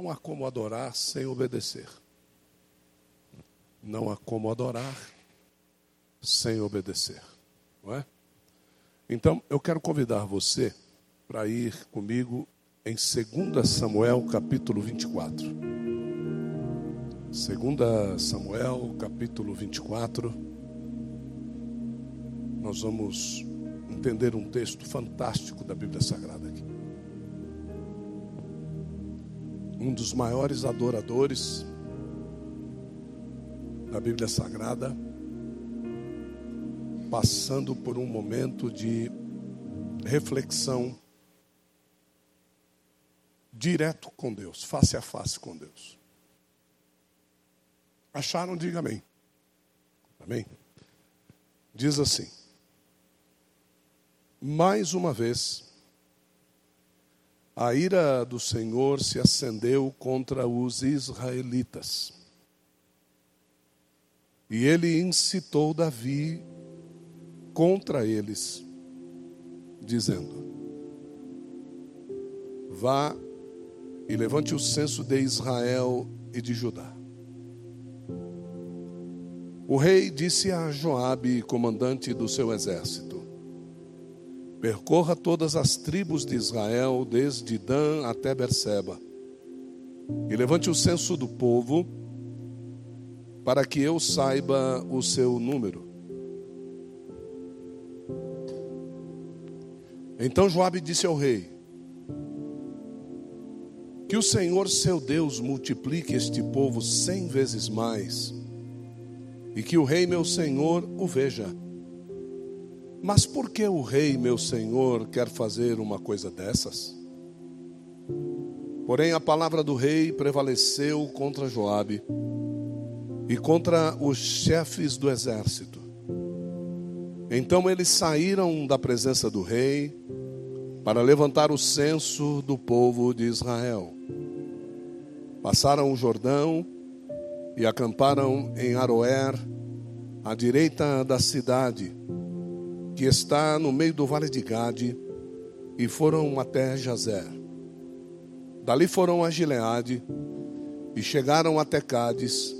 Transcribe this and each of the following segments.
Não há como adorar sem obedecer. Não há como adorar sem obedecer. Não é? Então, eu quero convidar você para ir comigo em 2 Samuel, capítulo 24. 2 Samuel, capítulo 24. Nós vamos entender um texto fantástico da Bíblia Sagrada Um dos maiores adoradores da Bíblia Sagrada, passando por um momento de reflexão direto com Deus, face a face com Deus. Acharam? Diga amém. Amém? Diz assim: mais uma vez, a ira do Senhor se acendeu contra os israelitas. E ele incitou Davi contra eles, dizendo: Vá e levante o censo de Israel e de Judá. O rei disse a Joabe, comandante do seu exército: Percorra todas as tribos de Israel, desde Dan até Berseba, e levante o censo do povo, para que eu saiba o seu número. Então Joabe disse ao rei: Que o Senhor seu Deus multiplique este povo cem vezes mais e que o rei meu senhor o veja. Mas por que o rei meu senhor quer fazer uma coisa dessas? Porém a palavra do rei prevaleceu contra Joabe e contra os chefes do exército. Então eles saíram da presença do rei para levantar o censo do povo de Israel. Passaram o Jordão e acamparam em Aroer, à direita da cidade, que está no meio do vale de Gade, e foram até Jazer. Dali foram a Gileade e chegaram até Cádiz,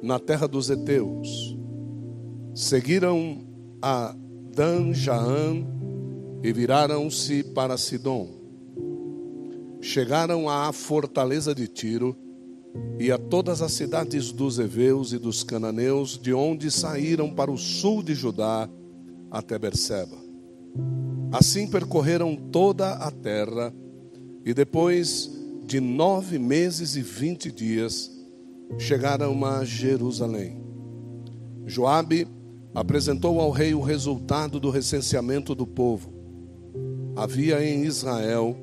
na terra dos heteus. Seguiram a Dan-Jaan e viraram-se para Sidom. Chegaram à fortaleza de Tiro e a todas as cidades dos heveus e dos cananeus, de onde saíram para o sul de Judá até Berseba. Assim percorreram toda a terra, e depois de nove meses e vinte dias, chegaram a Jerusalém. Joabe apresentou ao rei o resultado do recenseamento do povo. Havia em Israel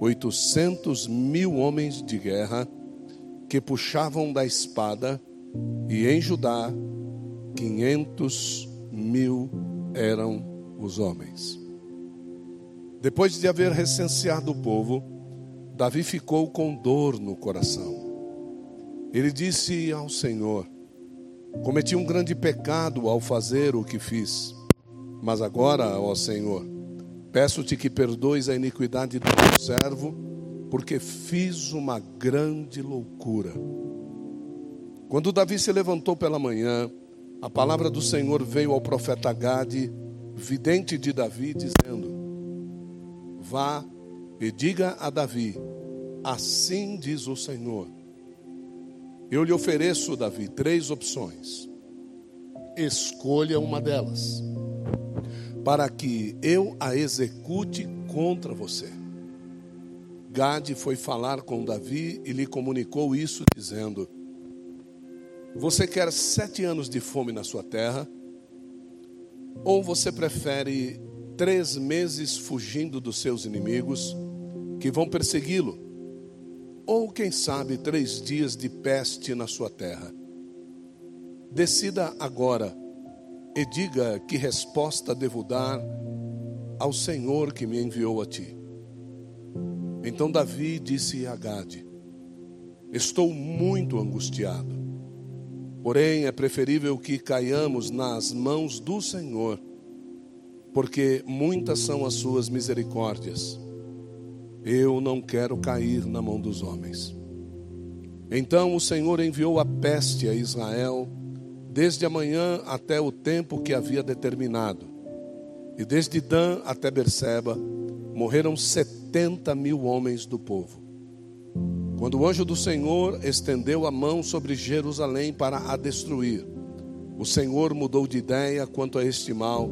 oitocentos mil homens de guerra que puxavam da espada, e em Judá, quinhentos mil eram os homens. Depois de haver recenseado o povo, Davi ficou com dor no coração. Ele disse ao Senhor: Cometi um grande pecado ao fazer o que fiz, mas agora, ó Senhor, peço-te que perdoes a iniquidade do teu servo porque fiz uma grande loucura. Quando Davi se levantou pela manhã, a palavra do Senhor veio ao profeta Gade, vidente de Davi, dizendo: Vá e diga a Davi: Assim diz o Senhor. Eu lhe ofereço, Davi, três opções. Escolha uma delas, para que eu a execute contra você. Gade foi falar com Davi e lhe comunicou isso, dizendo: Você quer sete anos de fome na sua terra? Ou você prefere três meses fugindo dos seus inimigos que vão persegui-lo? Ou, quem sabe, três dias de peste na sua terra? Decida agora e diga que resposta devo dar ao Senhor que me enviou a ti. Então Davi disse a Gade: Estou muito angustiado. Porém, é preferível que caiamos nas mãos do Senhor, porque muitas são as suas misericórdias. Eu não quero cair na mão dos homens. Então o Senhor enviou a peste a Israel, desde a manhã até o tempo que havia determinado. E desde Dan até Berseba, morreram setenta mil homens do povo. Quando o anjo do Senhor estendeu a mão sobre Jerusalém para a destruir, o Senhor mudou de ideia quanto a este mal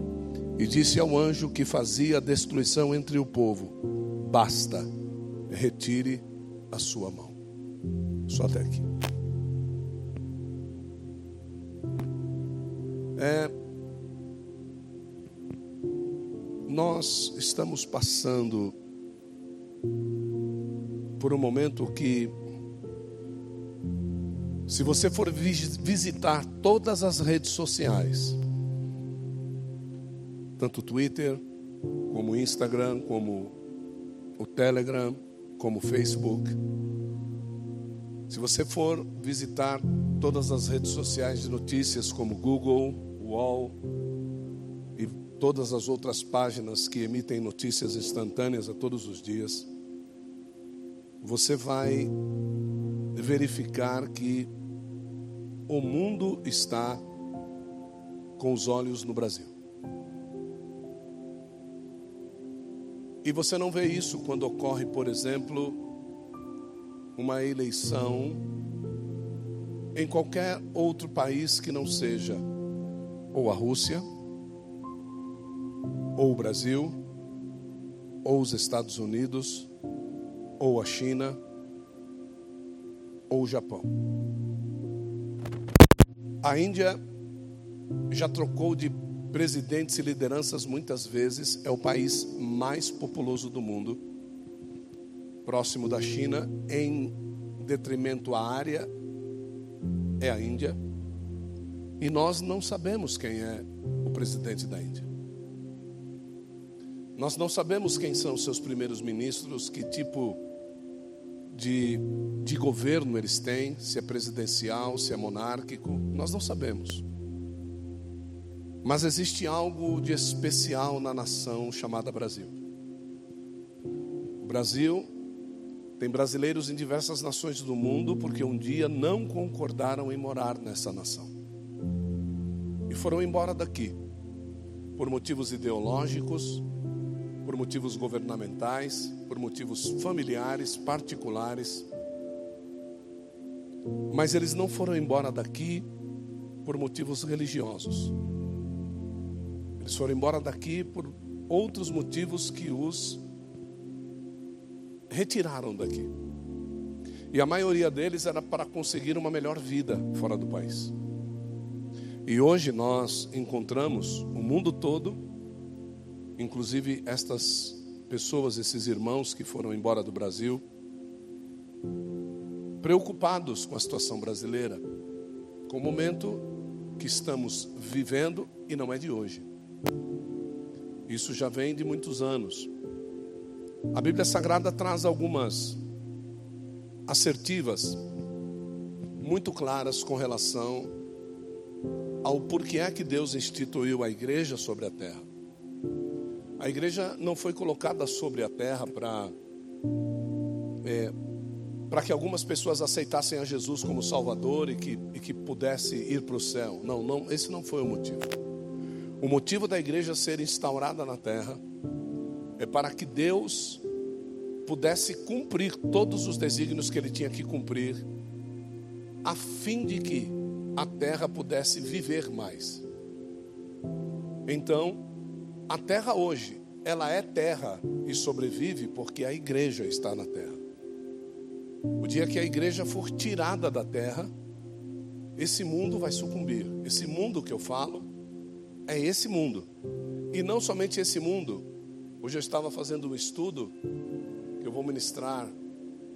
e disse ao anjo que fazia a destruição entre o povo: Basta, retire a sua mão. Só até aqui. É, nós estamos passando por um momento que, se você for visitar todas as redes sociais, tanto o Twitter, como o Instagram, como o Telegram, como o Facebook, se você for visitar todas as redes sociais de notícias, como Google, UOL e todas as outras páginas que emitem notícias instantâneas a todos os dias, você vai verificar que o mundo está com os olhos no Brasil. E você não vê isso quando ocorre, por exemplo, uma eleição em qualquer outro país que não seja ou a Rússia, ou o Brasil, ou os Estados Unidos, ou a China, ou o Japão. A Índia já trocou de presidentes e lideranças muitas vezes, é o país mais populoso do mundo próximo da China, em detrimento à área, é a Índia. E nós não sabemos quem é o presidente da Índia. Nós não sabemos quem são os seus primeiros ministros, que tipo de, de governo eles têm, se é presidencial, se é monárquico, nós não sabemos. Mas existe algo de especial na nação chamada Brasil. O Brasil tem brasileiros em diversas nações do mundo porque um dia não concordaram em morar nessa nação. E foram embora daqui por motivos ideológicos, por motivos governamentais, por motivos familiares, particulares. Mas eles não foram embora daqui por motivos religiosos. Eles foram embora daqui por outros motivos que os retiraram daqui. E a maioria deles era para conseguir uma melhor vida fora do país. E hoje nós encontramos o mundo todo, inclusive estas pessoas, esses irmãos que foram embora do Brasil, preocupados com a situação brasileira, com o momento que estamos vivendo e não é de hoje. Isso já vem de muitos anos. A Bíblia Sagrada traz algumas assertivas muito claras com relação ao porquê é que Deus instituiu a igreja sobre a terra. A igreja não foi colocada sobre a terra para é, para que algumas pessoas aceitassem a Jesus como Salvador e que, e que pudesse ir para o céu. Não, não, esse não foi o motivo. O motivo da igreja ser instaurada na terra é para que Deus pudesse cumprir todos os desígnios que ele tinha que cumprir, a fim de que a terra pudesse viver mais. Então, a terra hoje, ela é terra e sobrevive porque a igreja está na terra. O dia que a igreja for tirada da terra, esse mundo vai sucumbir. Esse mundo que eu falo é esse mundo. E não somente esse mundo. Hoje eu estava fazendo um estudo eu vou ministrar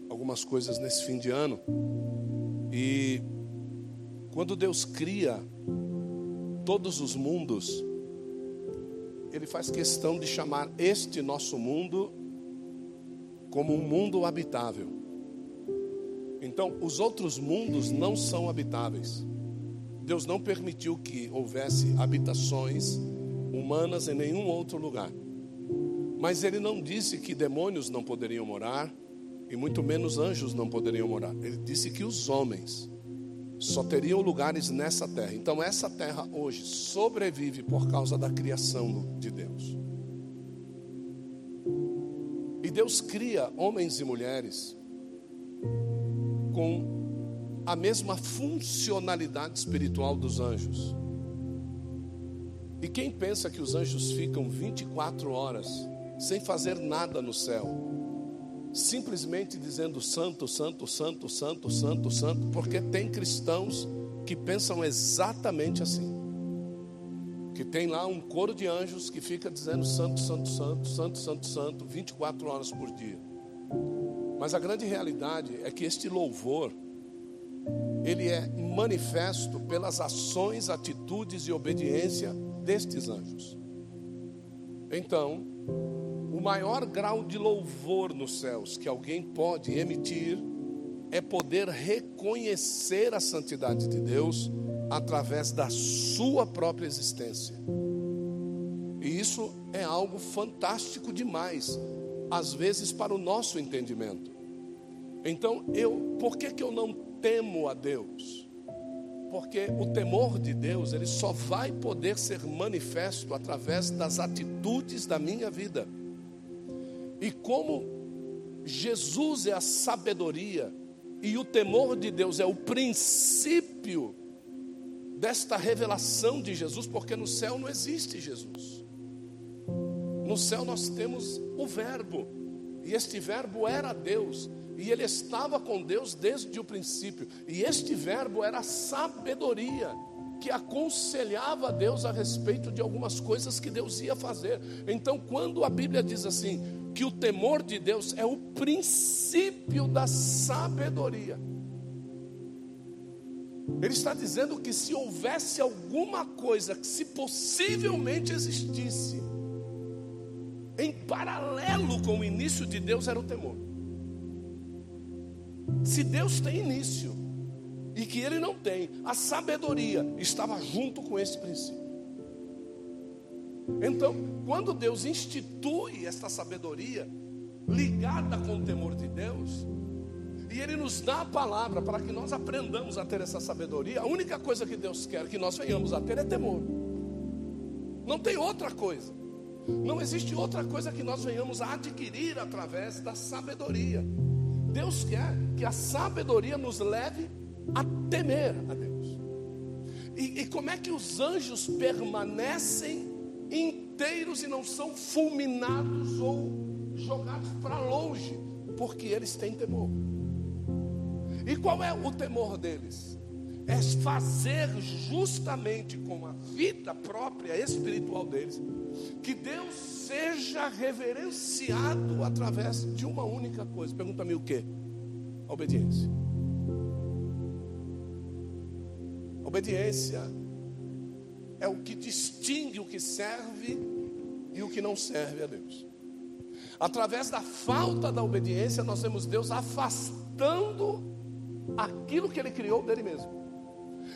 algumas coisas nesse fim de ano. E quando Deus cria todos os mundos, Ele faz questão de chamar este nosso mundo como um mundo habitável. Então, os outros mundos não são habitáveis. Deus não permitiu que houvesse habitações humanas em nenhum outro lugar. Mas ele não disse que demônios não poderiam morar, e muito menos anjos não poderiam morar. Ele disse que os homens só teriam lugares nessa terra. Então, essa terra hoje sobrevive por causa da criação de Deus. E Deus cria homens e mulheres com a mesma funcionalidade espiritual dos anjos. E quem pensa que os anjos ficam 24 horas sem fazer nada no céu? Simplesmente dizendo santo, santo, santo, santo, santo, santo, porque tem cristãos que pensam exatamente assim. Que tem lá um coro de anjos que fica dizendo santo, santo, santo, santo, santo, santo, 24 horas por dia. Mas a grande realidade é que este louvor ele é manifesto pelas ações, atitudes e obediência destes anjos. Então, o maior grau de louvor nos céus que alguém pode emitir é poder reconhecer a santidade de Deus através da sua própria existência. E isso é algo fantástico demais, às vezes para o nosso entendimento. Então, eu, por que que eu não temo a Deus? Porque o temor de Deus, ele só vai poder ser manifesto através das atitudes da minha vida. E como Jesus é a sabedoria e o temor de Deus é o princípio desta revelação de Jesus, porque no céu não existe Jesus. No céu nós temos o Verbo, e este Verbo era Deus, e ele estava com Deus desde o princípio, e este Verbo era a sabedoria que aconselhava a Deus a respeito de algumas coisas que Deus ia fazer. Então, quando a Bíblia diz assim, que o temor de Deus é o princípio da sabedoria. Ele está dizendo que se houvesse alguma coisa que, se possivelmente existisse, em paralelo com o início de Deus, era o temor. Se Deus tem início e que ele não tem, a sabedoria estava junto com esse princípio. Então, quando Deus institui esta sabedoria ligada com o temor de Deus, e Ele nos dá a palavra para que nós aprendamos a ter essa sabedoria, a única coisa que Deus quer que nós venhamos a ter é temor. Não tem outra coisa. Não existe outra coisa que nós venhamos a adquirir através da sabedoria. Deus quer que a sabedoria nos leve a temer a Deus. E, e como é que os anjos permanecem inteiros e não são fulminados ou jogados para longe, porque eles têm temor. E qual é o temor deles? É fazer justamente com a vida própria espiritual deles, que Deus seja reverenciado através de uma única coisa. Pergunta-me o que? Obediência. Obediência é o que distingue o que serve e o que não serve a Deus. Através da falta da obediência, nós vemos Deus afastando aquilo que Ele criou dele mesmo.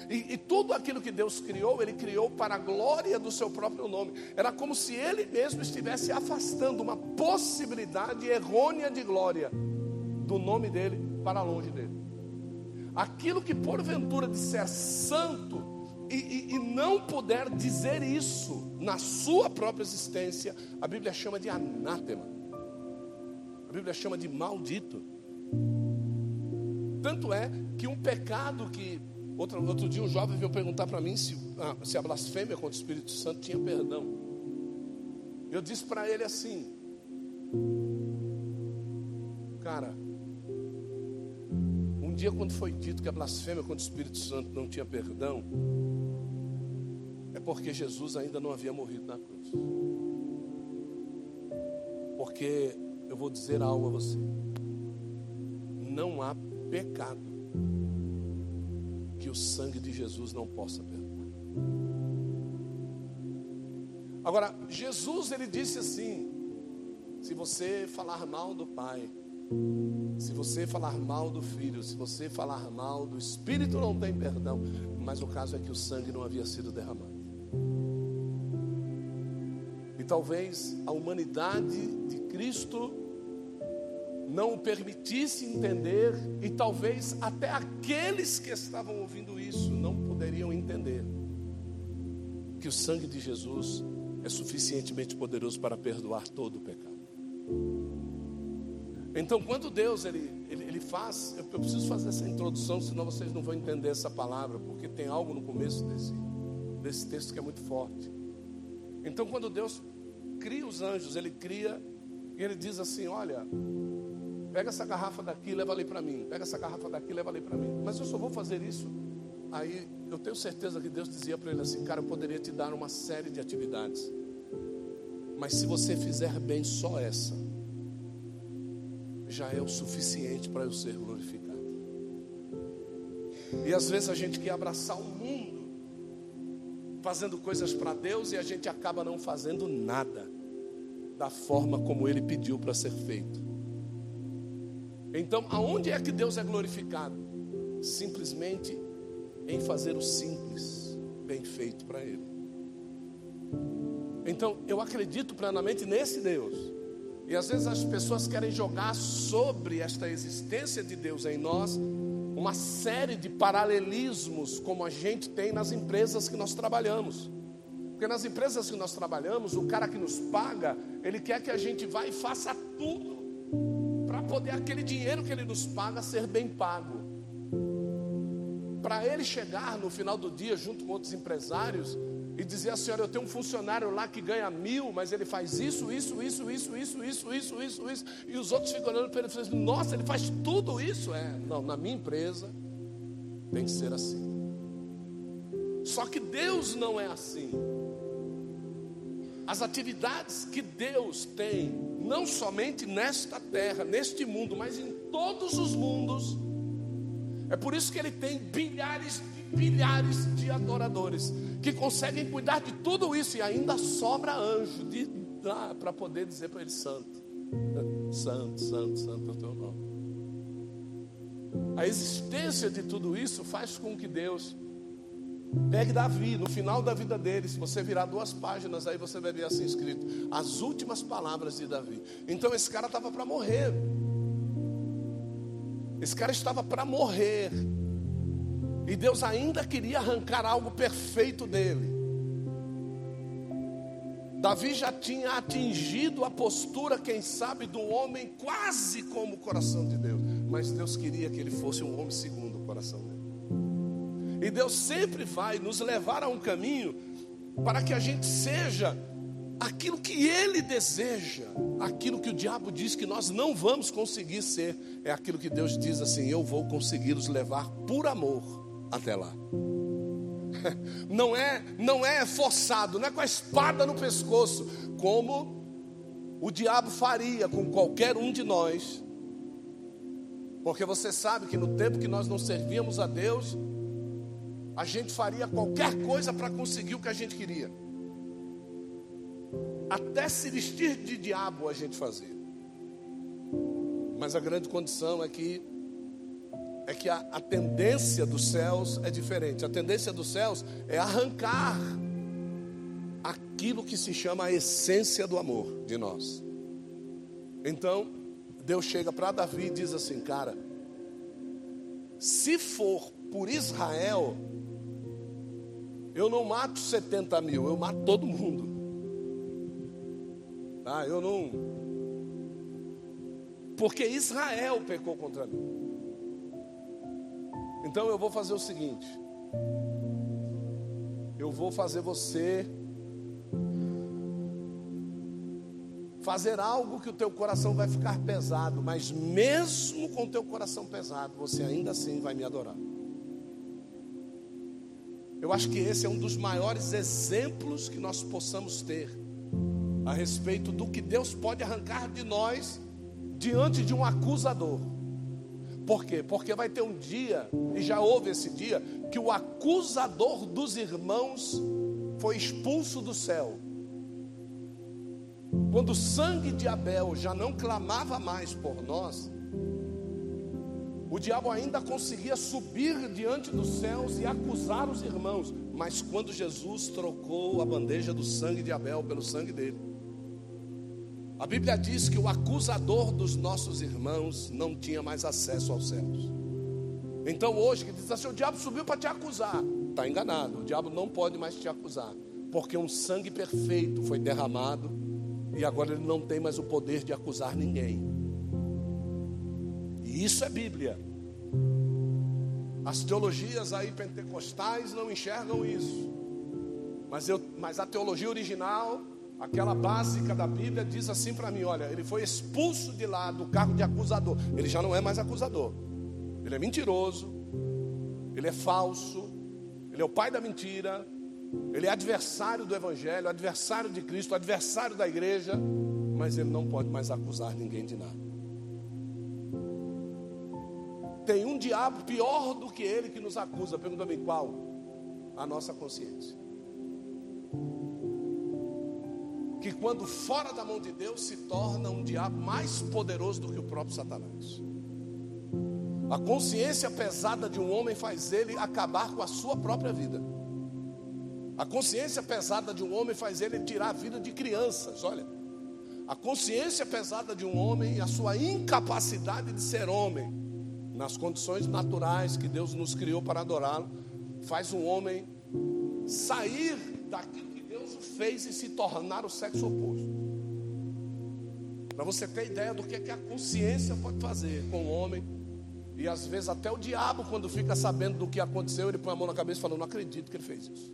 E, e, tudo aquilo que Deus criou, Ele criou para a glória do seu próprio nome. Era como se Ele mesmo estivesse afastando uma possibilidade errônea de glória do nome dele para longe dele. Aquilo que porventura disser santo, e, e não puder dizer isso na sua própria existência, a Bíblia chama de anátema. A Bíblia chama de maldito. Tanto é que um pecado que. Outro, outro dia um jovem veio perguntar para mim se, ah, se a blasfêmia contra o Espírito Santo tinha perdão. Eu disse para ele assim: Cara, dia quando foi dito que a blasfêmia contra o Espírito Santo não tinha perdão, porque Jesus ainda não havia morrido na cruz. Porque eu vou dizer algo a você: não há pecado que o sangue de Jesus não possa perdoar. Agora, Jesus ele disse assim: se você falar mal do Pai, se você falar mal do Filho, se você falar mal do Espírito, não tem perdão. Mas o caso é que o sangue não havia sido derramado. E talvez a humanidade de Cristo não o permitisse entender, e talvez até aqueles que estavam ouvindo isso não poderiam entender que o sangue de Jesus é suficientemente poderoso para perdoar todo o pecado. Então, quando Deus ele, ele, ele faz, eu, eu, preciso fazer essa introdução, senão vocês não vão entender essa palavra, porque tem algo no começo desse, desse texto que é muito forte. Então, quando Deus cria os anjos, Ele cria e Ele diz assim: Olha, pega essa garrafa daqui, leva ali para mim. Pega essa garrafa daqui, leva ali para mim. Mas eu só vou fazer isso. Aí eu tenho certeza que Deus dizia para ele assim: Cara, eu poderia te dar uma série de atividades, mas se você fizer bem só essa, já é o suficiente para eu ser glorificado. E às vezes a gente quer abraçar o mundo, fazendo coisas para Deus, e a gente acaba não fazendo nada da forma como Ele pediu para ser feito. Então, aonde é que Deus é glorificado? Simplesmente em fazer o simples bem feito para Ele. Então, eu acredito plenamente nesse Deus e às vezes as pessoas querem jogar sobre esta existência de Deus em nós uma série de paralelismos, como a gente tem nas empresas que nós trabalhamos. Porque nas empresas que nós trabalhamos, o cara que nos paga, ele quer que a gente vá e faça tudo para poder aquele dinheiro que ele nos paga ser bem pago. Para ele chegar no final do dia, junto com outros empresários, e dizer a senhora, eu tenho um funcionário lá que ganha mil, mas ele faz isso, isso, isso, isso, isso, isso, isso, isso, isso, e os outros ficam olhando para ele e falam, assim, nossa, ele faz tudo isso? É, não, na minha empresa tem que ser assim. Só que Deus não é assim. As atividades que Deus tem, não somente nesta terra, neste mundo, mas em todos os mundos, é por isso que Ele tem bilhares bilhares de adoradores que conseguem cuidar de tudo isso e ainda sobra anjo para poder dizer para ele santo, santo, santo, santo é o teu nome. A existência de tudo isso faz com que Deus pegue Davi no final da vida dele. Se você virar duas páginas, aí você vai ver assim escrito: as últimas palavras de Davi. Então esse cara estava para morrer. Esse cara estava para morrer. E Deus ainda queria arrancar algo perfeito dele. Davi já tinha atingido a postura, quem sabe, do homem quase como o coração de Deus. Mas Deus queria que ele fosse um homem segundo o coração dele. E Deus sempre vai nos levar a um caminho para que a gente seja aquilo que Ele deseja, aquilo que o diabo diz que nós não vamos conseguir ser, é aquilo que Deus diz assim: eu vou conseguir os levar por amor até lá. Não é, não é forçado, não é com a espada no pescoço, como o diabo faria com qualquer um de nós. Porque você sabe que no tempo que nós não servíamos a Deus, a gente faria qualquer coisa para conseguir o que a gente queria. Até se vestir de diabo a gente fazia. Mas a grande condição é que é que a, a tendência dos céus é diferente. A tendência dos céus é arrancar aquilo que se chama a essência do amor de nós. Então, Deus chega para Davi e diz assim: Cara, se for por Israel, eu não mato 70 mil, eu mato todo mundo. Tá? Eu não. Porque Israel pecou contra mim. Então eu vou fazer o seguinte: eu vou fazer você fazer algo que o teu coração vai ficar pesado, mas mesmo com o teu coração pesado, você ainda assim vai me adorar. Eu acho que esse é um dos maiores exemplos que nós possamos ter a respeito do que Deus pode arrancar de nós diante de um acusador. Por quê? Porque vai ter um dia, e já houve esse dia, que o acusador dos irmãos foi expulso do céu. Quando o sangue de Abel já não clamava mais por nós, o diabo ainda conseguia subir diante dos céus e acusar os irmãos. Mas quando Jesus trocou a bandeja do sangue de Abel pelo sangue dele, A Bíblia diz que o acusador dos nossos irmãos não tinha mais acesso aos céus. Então hoje que diz assim, o diabo subiu para te acusar. Está enganado, o diabo não pode mais te acusar. Porque um sangue perfeito foi derramado e agora ele não tem mais o poder de acusar ninguém. E isso é Bíblia. As teologias aí pentecostais não enxergam isso. Mas, eu, mas a teologia original aquela básica da Bíblia diz assim para mim: olha, ele foi expulso de lá do cargo de acusador. Ele já não é mais acusador. Ele é mentiroso, ele é falso, ele é o pai da mentira, ele é adversário do Evangelho, adversário de Cristo, adversário da igreja, mas ele não pode mais acusar ninguém de nada. Tem um diabo pior do que ele que nos acusa. Pergunta-me qual? A nossa consciência que quando fora da mão de Deus se torna um diabo mais poderoso do que o próprio Satanás. A consciência pesada de um homem faz ele acabar com a sua própria vida. A consciência pesada de um homem faz ele tirar a vida de crianças. Olha, a consciência pesada de um homem e a sua incapacidade de ser homem, nas condições naturais que Deus nos criou para adorá-lo, faz um homem sair daquilo fez e se tornar o sexo oposto. Para você ter ideia do que, é que a consciência pode fazer com o homem. E às vezes até o diabo, quando fica sabendo do que aconteceu, ele põe a mão na cabeça e fala: Não acredito que ele fez isso.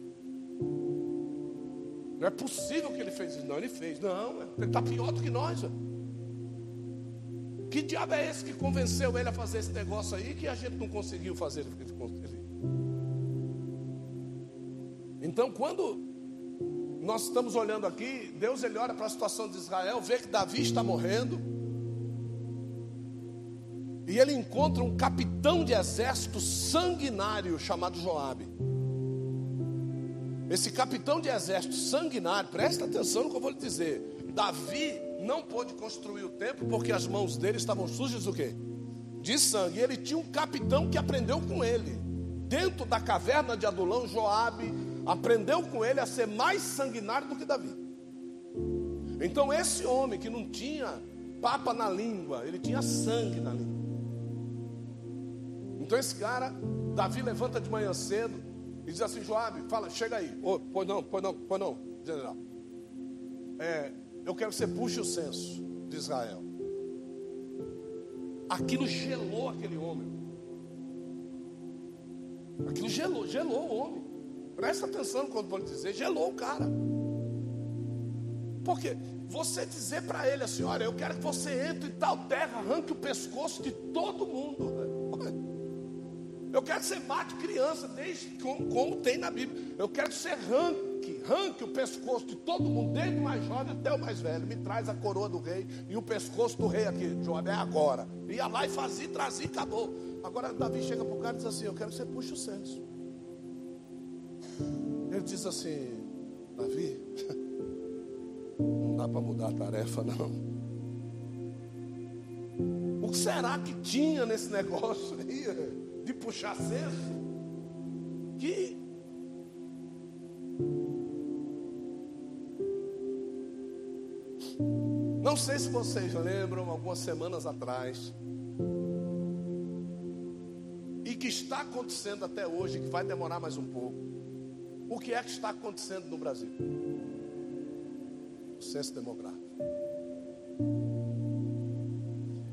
Não é possível que ele fez isso. Não, ele fez. Não, ele está pior do que nós. Que diabo é esse que convenceu ele a fazer esse negócio aí que a gente não conseguiu fazer? Então, quando nós estamos olhando aqui, Deus ele olha para a situação de Israel, vê que Davi está morrendo. E ele encontra um capitão de exército sanguinário chamado Joabe. Esse capitão de exército sanguinário, presta atenção no que eu vou lhe dizer. Davi não pôde construir o templo porque as mãos dele estavam sujas o quê? De sangue. E ele tinha um capitão que aprendeu com ele. Dentro da caverna de Adulão, Joabe aprendeu com ele a ser mais sanguinário do que Davi. Então, esse homem que não tinha papa na língua, ele tinha sangue na língua. Então, esse cara, Davi levanta de manhã cedo e diz assim: Joabe, fala, chega aí. Oh, pois não, pois não, pois não, general. É, eu quero que você puxe o censo de Israel. Aquilo gelou aquele homem. Aquilo gelou, gelou o homem. Presta atenção quando vou dizer, gelou o cara. Porque você dizer para ele assim, olha, eu quero que você entre em tal terra, arranque o pescoço de todo mundo. Eu quero que você mate criança, desde como, como tem na Bíblia. Eu quero que você arranque, arranque o pescoço de todo mundo, desde o mais jovem até o mais velho. Me traz a coroa do rei e o pescoço do rei aqui, Joab, é agora. Ia lá e fazia, trazia e acabou. Agora Davi chega para o cara e diz assim: Eu quero que você puxe o censo. Ele diz assim: Davi, não dá para mudar a tarefa, não. O que será que tinha nesse negócio aí de puxar censo? Que Não sei se vocês lembram, algumas semanas atrás, e que está acontecendo até hoje, que vai demorar mais um pouco o que é que está acontecendo no Brasil? O censo demográfico.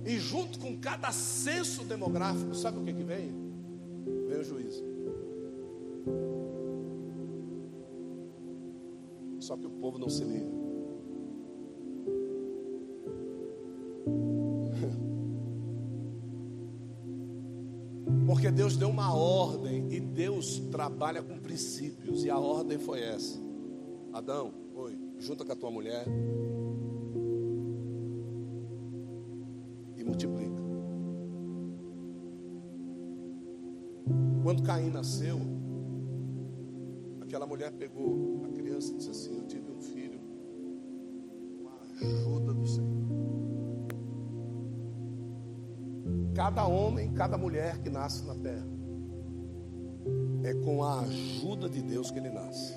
E junto com cada censo demográfico, sabe o que, que vem? Vem o juízo. Só que o povo não se liga. Deus deu uma ordem e Deus trabalha com princípios, e a ordem foi essa: Adão, oi, junta com a tua mulher e multiplica. Quando Caim nasceu, aquela mulher pegou a criança e disse assim: Eu tive Cada homem, cada mulher que nasce na terra, é com a ajuda de Deus que ele nasce.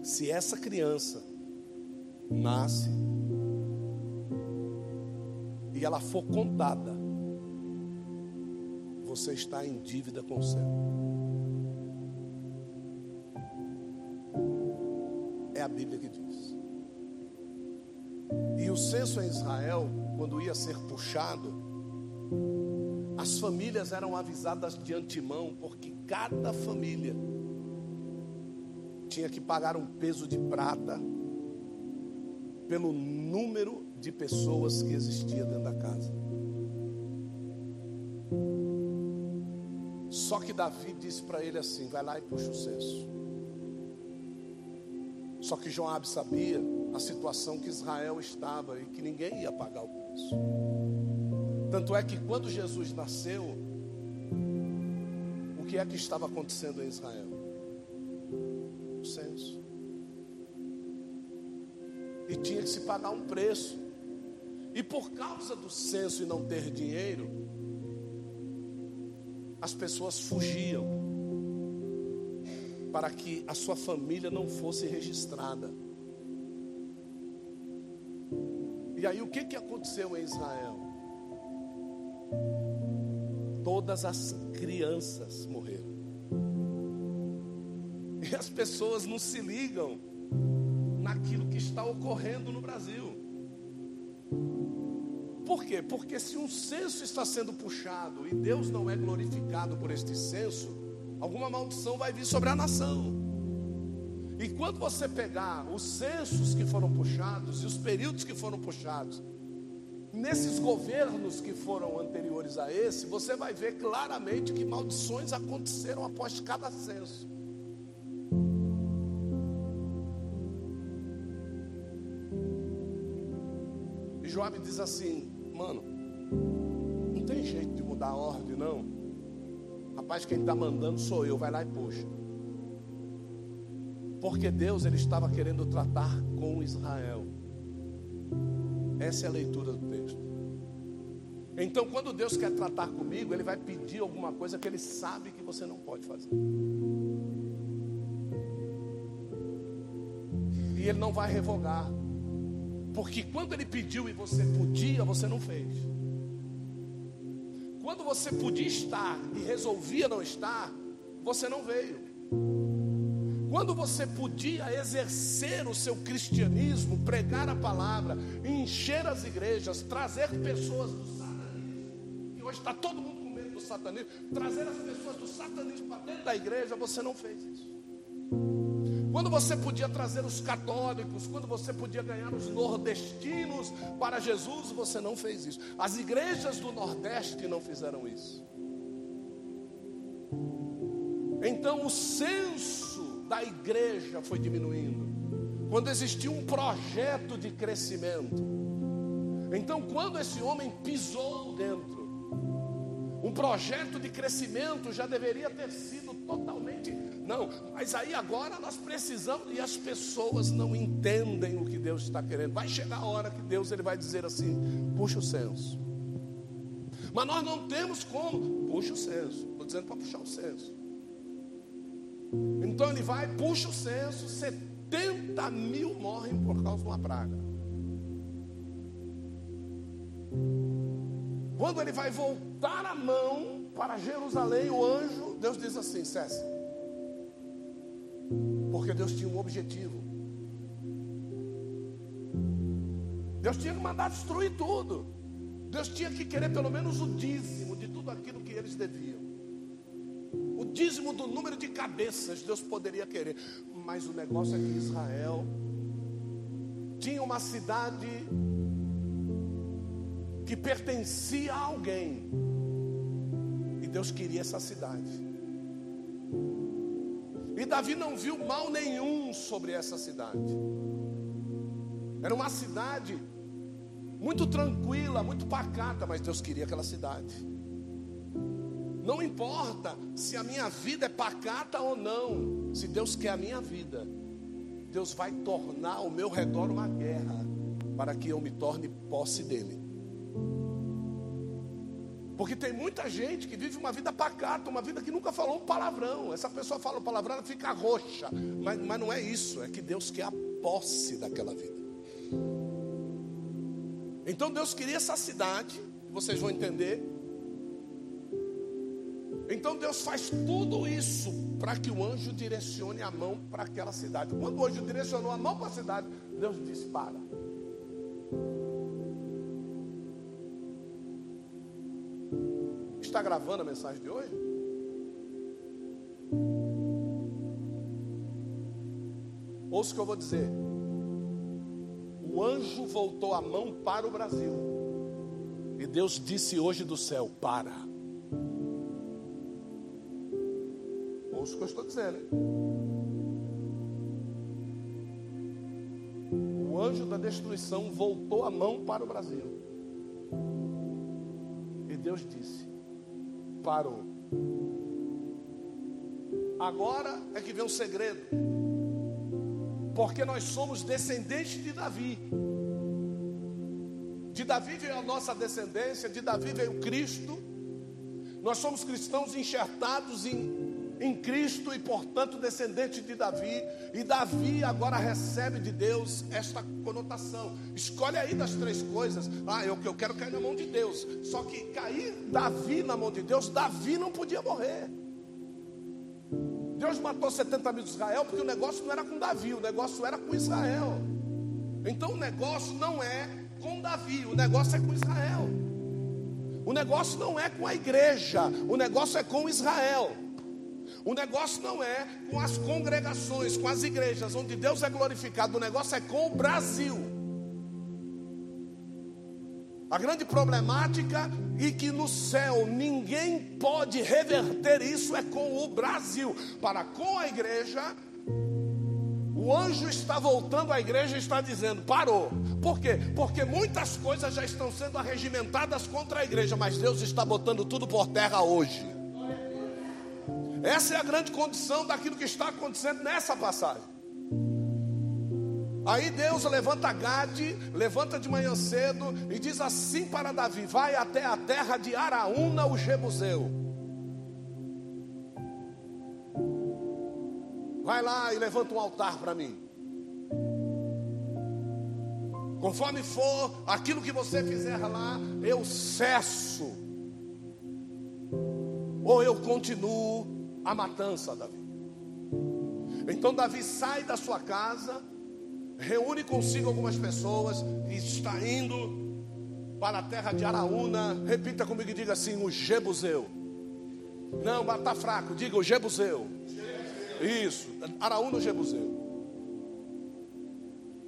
Se essa criança nasce e ela for contada, você está em dívida com o céu. É a Bíblia que diz. E o censo em Israel, quando ia ser puxado, as famílias eram avisadas de antemão, porque cada família tinha que pagar um peso de prata pelo número de pessoas que existia dentro da casa. Só que Davi disse para ele assim: vai lá e puxa o censo. Só que Joabe sabia a situação que Israel estava e que ninguém ia pagar o Tanto é que quando Jesus nasceu, o que é que estava acontecendo em Israel? O censo. E tinha que se pagar um preço. E por causa do censo e não ter dinheiro, as pessoas fugiam para que a sua família não fosse registrada. E aí o que, que aconteceu em Israel? Todas as crianças morreram. E as pessoas não se ligam naquilo que está ocorrendo no Brasil. Por quê? Porque se um censo está sendo puxado e Deus não é glorificado por este censo, alguma maldição vai vir sobre a nação. E quando você pegar os censos que foram puxados e os períodos que foram puxados, nesses governos que foram anteriores a esse, você vai ver claramente que maldições aconteceram após cada censo. E Joab diz assim: mano, não tem jeito de mudar a ordem, não. Rapaz, quem está mandando sou eu, vai lá e puxa. Porque Deus ele estava querendo tratar com Israel. Essa é a leitura do texto. Então, quando Deus quer tratar comigo, Ele vai pedir alguma coisa que Ele sabe que você não pode fazer. E Ele não vai revogar. Porque quando ele pediu e você podia, você não fez. Quando você podia estar e resolvia não estar, você não veio. Quando você podia exercer o seu cristianismo, pregar a palavra, encher as igrejas, trazer pessoas do satanismo, que hoje está todo mundo com medo do satanismo, trazer as pessoas do satanismo para dentro da igreja, você não fez isso. Quando você podia trazer os católicos, quando você podia ganhar os nordestinos para Jesus, você não fez isso. As igrejas do Nordeste não fizeram isso. Então o censo da igreja foi diminuindo. Quando existia um projeto de crescimento. Então, quando esse homem pisou dentro, um projeto de crescimento já deveria ter sido totalmente não, mas aí agora nós precisamos e as pessoas não entendem o que Deus está querendo. Vai chegar a hora que Deus ele vai dizer assim: puxa o censo. Mas nós não temos como. Puxa o censo. Estou dizendo para puxar o censo. Então ele vai, puxa o censo, 70 mil morrem por causa de uma praga. Quando ele vai voltar a mão para Jerusalém, o anjo, Deus diz assim: cesse. Porque Deus tinha um objetivo. Deus tinha que mandar destruir tudo. Deus tinha que querer pelo menos o dízimo de tudo aquilo que eles deviam. O dízimo do número de cabeças Deus poderia querer. Mas o negócio é que Israel tinha uma cidade que pertencia a alguém. E Deus queria essa cidade. E Davi não viu mal nenhum sobre essa cidade. Era uma cidade muito tranquila, muito pacata, mas Deus queria aquela cidade. Não importa se a minha vida é pacata ou não, se Deus quer a minha vida, Deus vai tornar ao meu redor uma guerra para que eu me torne posse dele. Porque tem muita gente que vive uma vida pacata, uma vida que nunca falou um palavrão. Essa pessoa fala um palavrão, ela fica roxa. Mas, mas não é isso, é que Deus quer a posse daquela vida. Então Deus queria essa cidade, vocês vão entender. Então Deus faz tudo isso para que o anjo direcione a mão para aquela cidade. Quando o anjo direcionou a mão para a cidade, Deus disse: Para. Está gravando a mensagem de hoje? Ouça o que eu vou dizer. O anjo voltou a mão para o Brasil. E Deus disse hoje do céu: Para. Que eu estou dizendo. O anjo da destruição voltou a mão para o Brasil. E Deus disse: Parou. Agora é que vem o segredo porque nós somos descendentes de Davi. De Davi veio a nossa descendência, de Davi veio Cristo. Nós somos cristãos enxertados em, em Cristo e, portanto, descendentes de Davi. E Davi agora recebe de Deus esta conotação. Escolhe aí das três coisas. Ah, eu, eu quero cair na mão de Deus. Só que cair Davi na mão de Deus, Davi não podia morrer. Deus matou 70 mil de Israel porque o negócio não era com Davi, o negócio era com Israel. Então o negócio não é com Davi, o negócio é com Israel. O negócio não é com a igreja, o negócio é com Israel. O negócio não é com as congregações, com as igrejas, onde Deus é glorificado, o negócio é com o Brasil. A grande problemática e que no céu ninguém pode reverter isso é com o Brasil. Para com a igreja, o anjo está voltando à igreja e está dizendo: parou. Por quê? Porque muitas coisas já estão sendo arregimentadas contra a igreja, mas Deus está botando tudo por terra hoje. Essa é a grande condição daquilo que está acontecendo nessa passagem. Aí Deus levanta Gade, levanta de manhã cedo e diz assim para Davi: Vai até a terra de Araúna, o Jebuseu. Vai lá e levanta um altar para mim. Conforme for aquilo que você fizer lá, eu cesso. Ou eu continuo a matança, Davi. Então Davi sai da sua casa reúne consigo algumas pessoas e está indo para a terra de Araúna. Repita comigo e diga assim: o Jebuseu. Não, está fraco, diga o Jebuseu. Isso, Araúna o Jebuseu.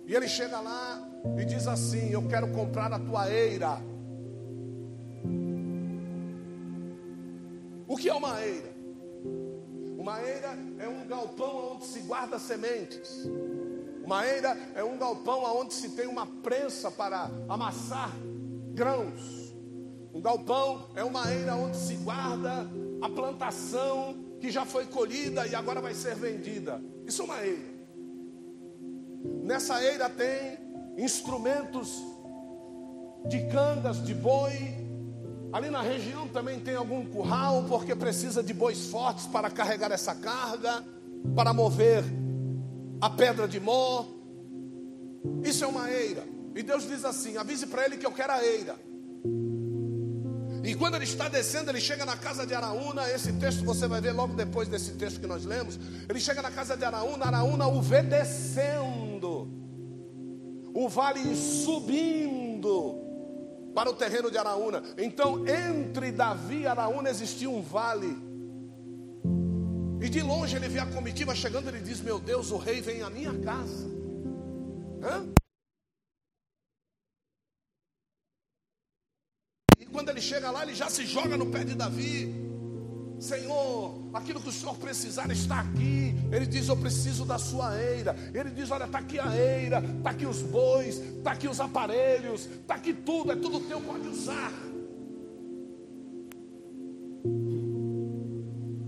E ele chega lá e diz assim: Eu quero comprar a tua eira. É um galpão onde se guarda sementes. Uma eira é um galpão onde se tem uma prensa para amassar grãos. Um galpão é uma eira onde se guarda a plantação que já foi colhida e agora vai ser vendida. Isso é uma eira. Nessa eira tem instrumentos de cangas, de boi. Ali na região também tem algum curral, porque precisa de bois fortes para carregar essa carga, para mover a pedra de mó. Isso é uma eira. E Deus diz assim: avise para ele que eu quero a eira. E quando ele está descendo, ele chega na casa de Araúna. Esse texto você vai ver logo depois desse texto que nós lemos. Ele chega na casa de Araúna, Araúna o vê descendo, o vale subindo para o terreno de Araúna. Então, entre Davi e Araúna existia um vale. E de longe ele vê a comitiva chegando, ele diz: Meu Deus, o rei vem à minha casa. Hã? E quando ele chega lá, ele já se joga no pé de Davi. Senhor, aquilo que o Senhor precisar está aqui. Ele diz: Eu preciso da sua eira. Ele diz: Olha, está aqui a eira, está aqui os bois, está aqui os aparelhos, está aqui tudo, é tudo teu, pode usar.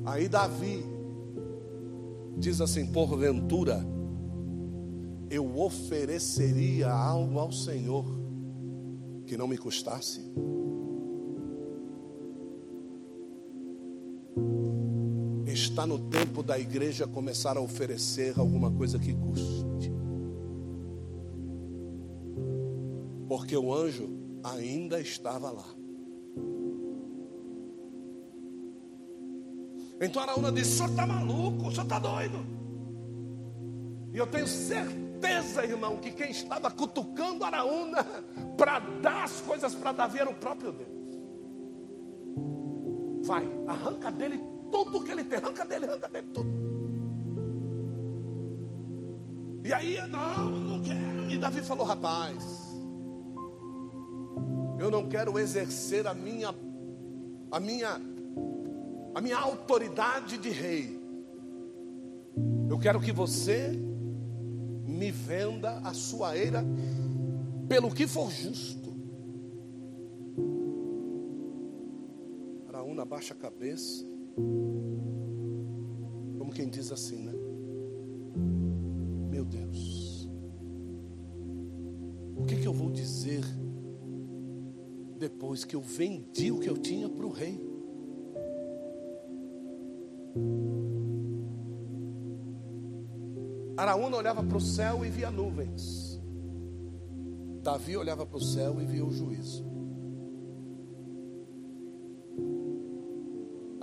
Aí Davi diz assim: porventura, eu ofereceria algo ao Senhor que não me custasse. Está no tempo da igreja começar a oferecer alguma coisa que custe. Porque o anjo ainda estava lá. Então Araúna disse: O senhor está maluco, o senhor está doido. E eu tenho certeza, irmão, que quem estava cutucando Araúna para dar as coisas para Davi era o próprio Deus. Vai, arranca dele tudo que ele tem, arranca dele, arranca dele tudo. E aí, não, não quero. E Davi falou: rapaz, eu não quero exercer a minha, a minha, a minha autoridade de rei. Eu quero que você me venda a sua eira pelo que for justo. Araúna abaixa a cabeça, como quem diz assim, né? Meu Deus, o que, que eu vou dizer depois que eu vendi o que eu tinha para o rei? Araúna olhava para o céu e via nuvens. Davi olhava para o céu e via o juízo.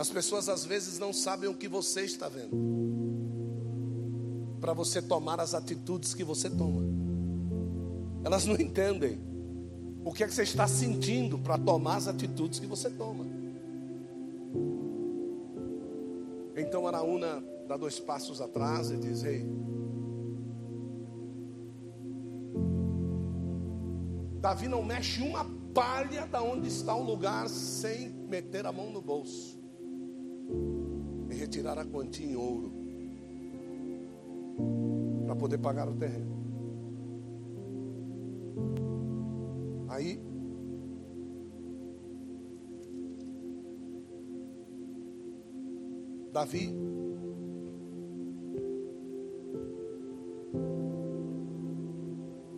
As pessoas às vezes não sabem o que você está vendo. Para você tomar as atitudes que você toma. Elas não entendem o que é que você está sentindo para tomar as atitudes que você toma. Então Araúna dá dois passos atrás e diz: Ei, Davi não mexe uma palha da onde está o lugar sem meter a mão no bolso e retirar a quantia em ouro para poder pagar o terreno. Aí Davi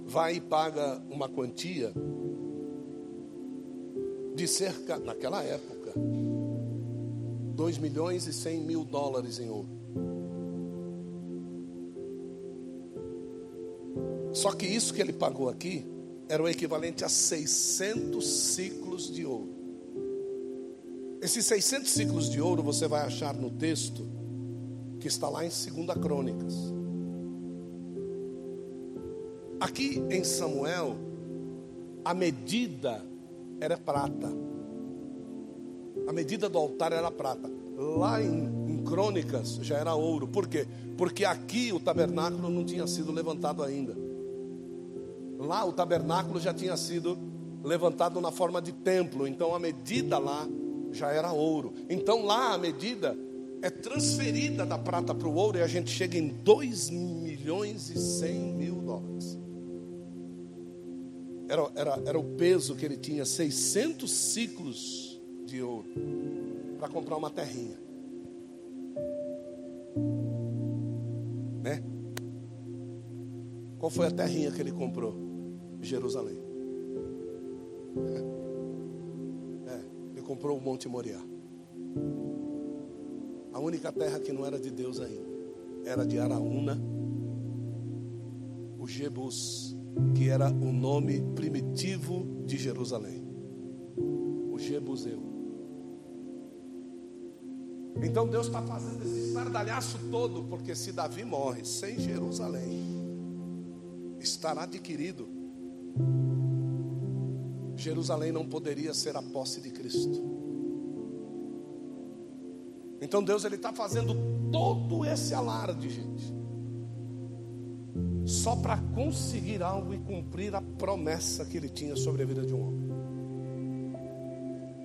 vai e paga uma quantia de cerca, naquela época, 2 milhões e 100 mil dólares em ouro. Só que isso que ele pagou aqui era o equivalente a 600 ciclos de ouro. Esses 600 ciclos de ouro você vai achar no texto que está lá em 2 Crônicas. Aqui em Samuel, a medida era prata. A medida do altar era prata. Lá em, em, Crônicas já era ouro. Por quê? Porque aqui o tabernáculo não tinha sido levantado ainda. Lá o tabernáculo já tinha sido levantado na forma de templo. Então a medida lá já era ouro. Então lá a medida é transferida da prata para o ouro e a gente chega em 2 milhões e 100 mil dólares era, era, era o peso que ele tinha, 600 ciclos de ouro, para comprar uma terrinha. Né? Qual foi a terrinha que ele comprou? Jerusalém. É, ele comprou o Monte Moriá. A única terra que não era de Deus ainda. Era de Araúna, o Jebus que era o nome primitivo de Jerusalém, o Jebuseu. Então Deus está fazendo esse estardalhaço todo, porque se Davi morre sem Jerusalém, estará adquirido. Jerusalém não poderia ser a posse de Cristo. Então Deus ele está fazendo todo esse alarde, gente só para conseguir algo e cumprir a promessa que ele tinha sobre a vida de um homem.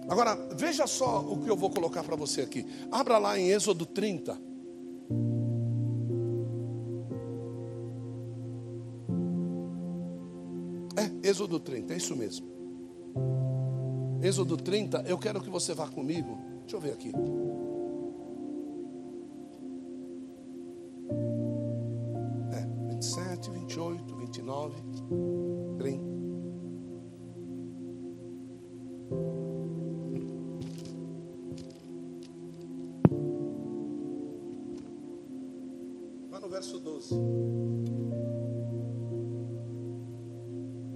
Agora, veja só o que eu vou colocar para você aqui. Abra lá em Êxodo 30. É, Êxodo 30, é isso mesmo. Êxodo 30, eu quero que você vá comigo. Deixa eu ver aqui. 29, no verso 12.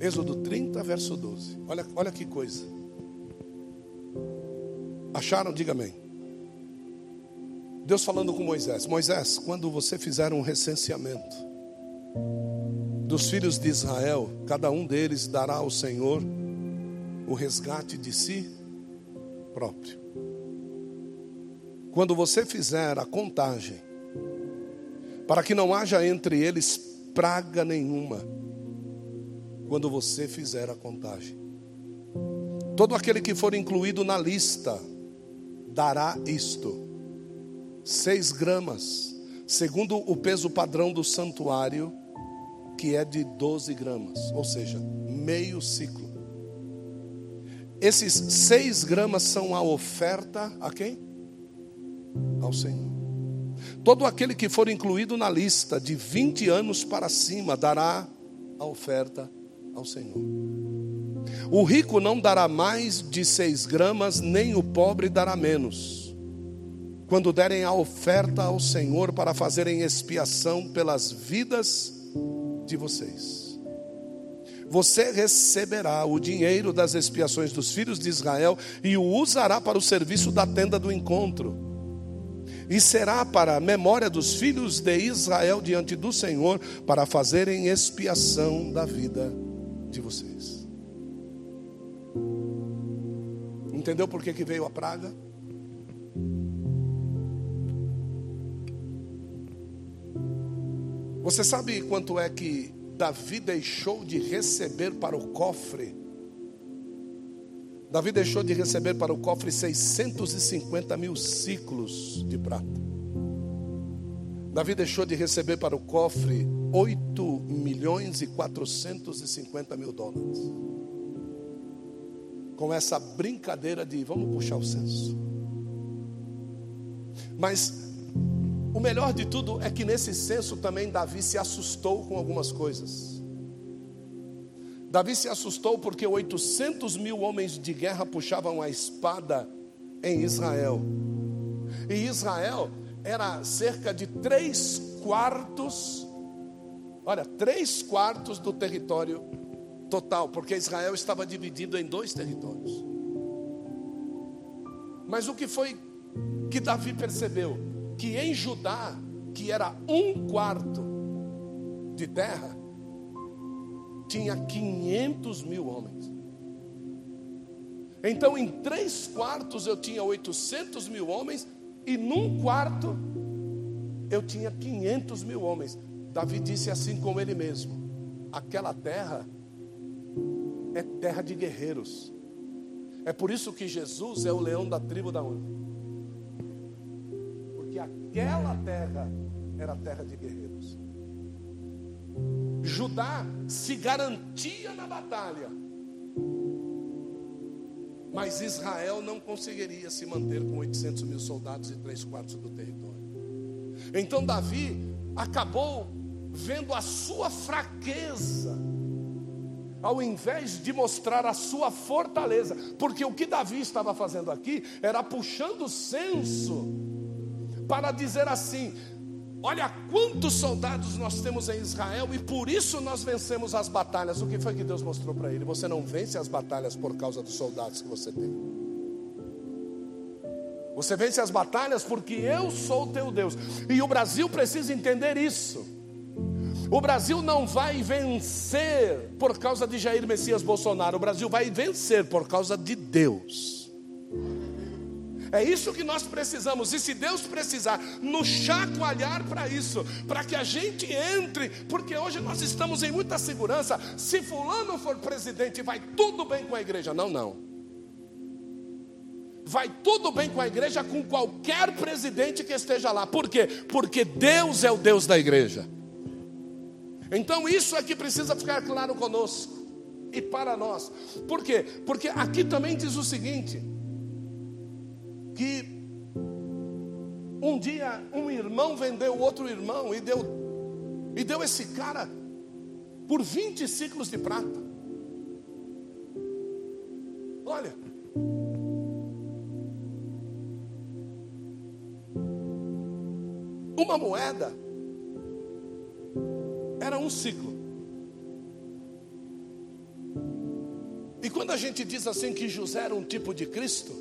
Êxodo 30, verso 12. Olha, olha que coisa. Acharam? Diga amém. Deus falando com Moisés: Moisés, quando você fizer um recenseamento dos filhos de Israel, cada um deles dará ao Senhor o resgate de si próprio. Quando você fizer a contagem, para que não haja entre eles praga nenhuma, quando você fizer a contagem, todo aquele que for incluído na lista dará isto: seis gramas, segundo o peso padrão do santuário, que é de 12 gramas, ou seja, meio ciclo. Esses seis gramas são a oferta a quem? Ao Senhor. Todo aquele que for incluído na lista de 20 anos para cima dará a oferta ao Senhor. O rico não dará mais de seis gramas, nem o pobre dará menos. Quando derem a oferta ao Senhor para fazerem expiação pelas vidas de vocês você receberá o dinheiro das expiações dos filhos de Israel e o usará para o serviço da tenda do encontro. E será para a memória dos filhos de Israel diante do Senhor, para fazerem expiação da vida de vocês. Entendeu por que, que veio a praga? Você sabe quanto é que Davi deixou de receber para o cofre. Davi deixou de receber para o cofre 650 mil ciclos de prata. Davi deixou de receber para o cofre 8 milhões e 450 mil dólares. Com essa brincadeira de vamos puxar o censo. Mas o melhor de tudo é que nesse censo também Davi se assustou com algumas coisas. Davi se assustou porque 800 mil homens de guerra puxavam a espada em Israel. E Israel era cerca de três quartos, olha, três quartos do território total, porque Israel estava dividido em dois territórios. Mas o que foi que Davi percebeu? que em Judá, que era um quarto de terra, tinha 500 mil homens. Então, em três quartos eu tinha 800 mil homens, e num quarto eu tinha 500 mil homens. Davi disse assim com ele mesmo: aquela terra é terra de guerreiros. É por isso que Jesus é o leão da tribo da onde? aquela terra era terra de guerreiros. Judá se garantia na batalha, mas Israel não conseguiria se manter com 800 mil soldados e três quartos do território. Então Davi acabou vendo a sua fraqueza, ao invés de mostrar a sua fortaleza, porque o que Davi estava fazendo aqui era puxando o censo para dizer assim: Olha quantos soldados nós temos em Israel e por isso nós vencemos as batalhas. O que foi que Deus mostrou para ele? Você não vence as batalhas por causa dos soldados que você tem. Você vence as batalhas porque eu sou o teu Deus. E o Brasil precisa entender isso. O Brasil não vai vencer por causa de Jair Messias Bolsonaro. O Brasil vai vencer por causa de Deus. É isso que nós precisamos. E se Deus precisar nos chacoalhar para isso, para que a gente entre, porque hoje nós estamos em muita segurança. Se fulano for presidente, vai tudo bem com a igreja. Não, não. Vai tudo bem com a igreja com qualquer presidente que esteja lá. Por quê? Porque Deus é o Deus da igreja. Então isso é que precisa ficar claro conosco e para nós. Por quê? Porque aqui também diz o seguinte: que um dia um irmão vendeu outro irmão e deu e deu esse cara por 20 ciclos de prata. Olha, uma moeda era um ciclo. quando a gente diz assim que José era um tipo de Cristo,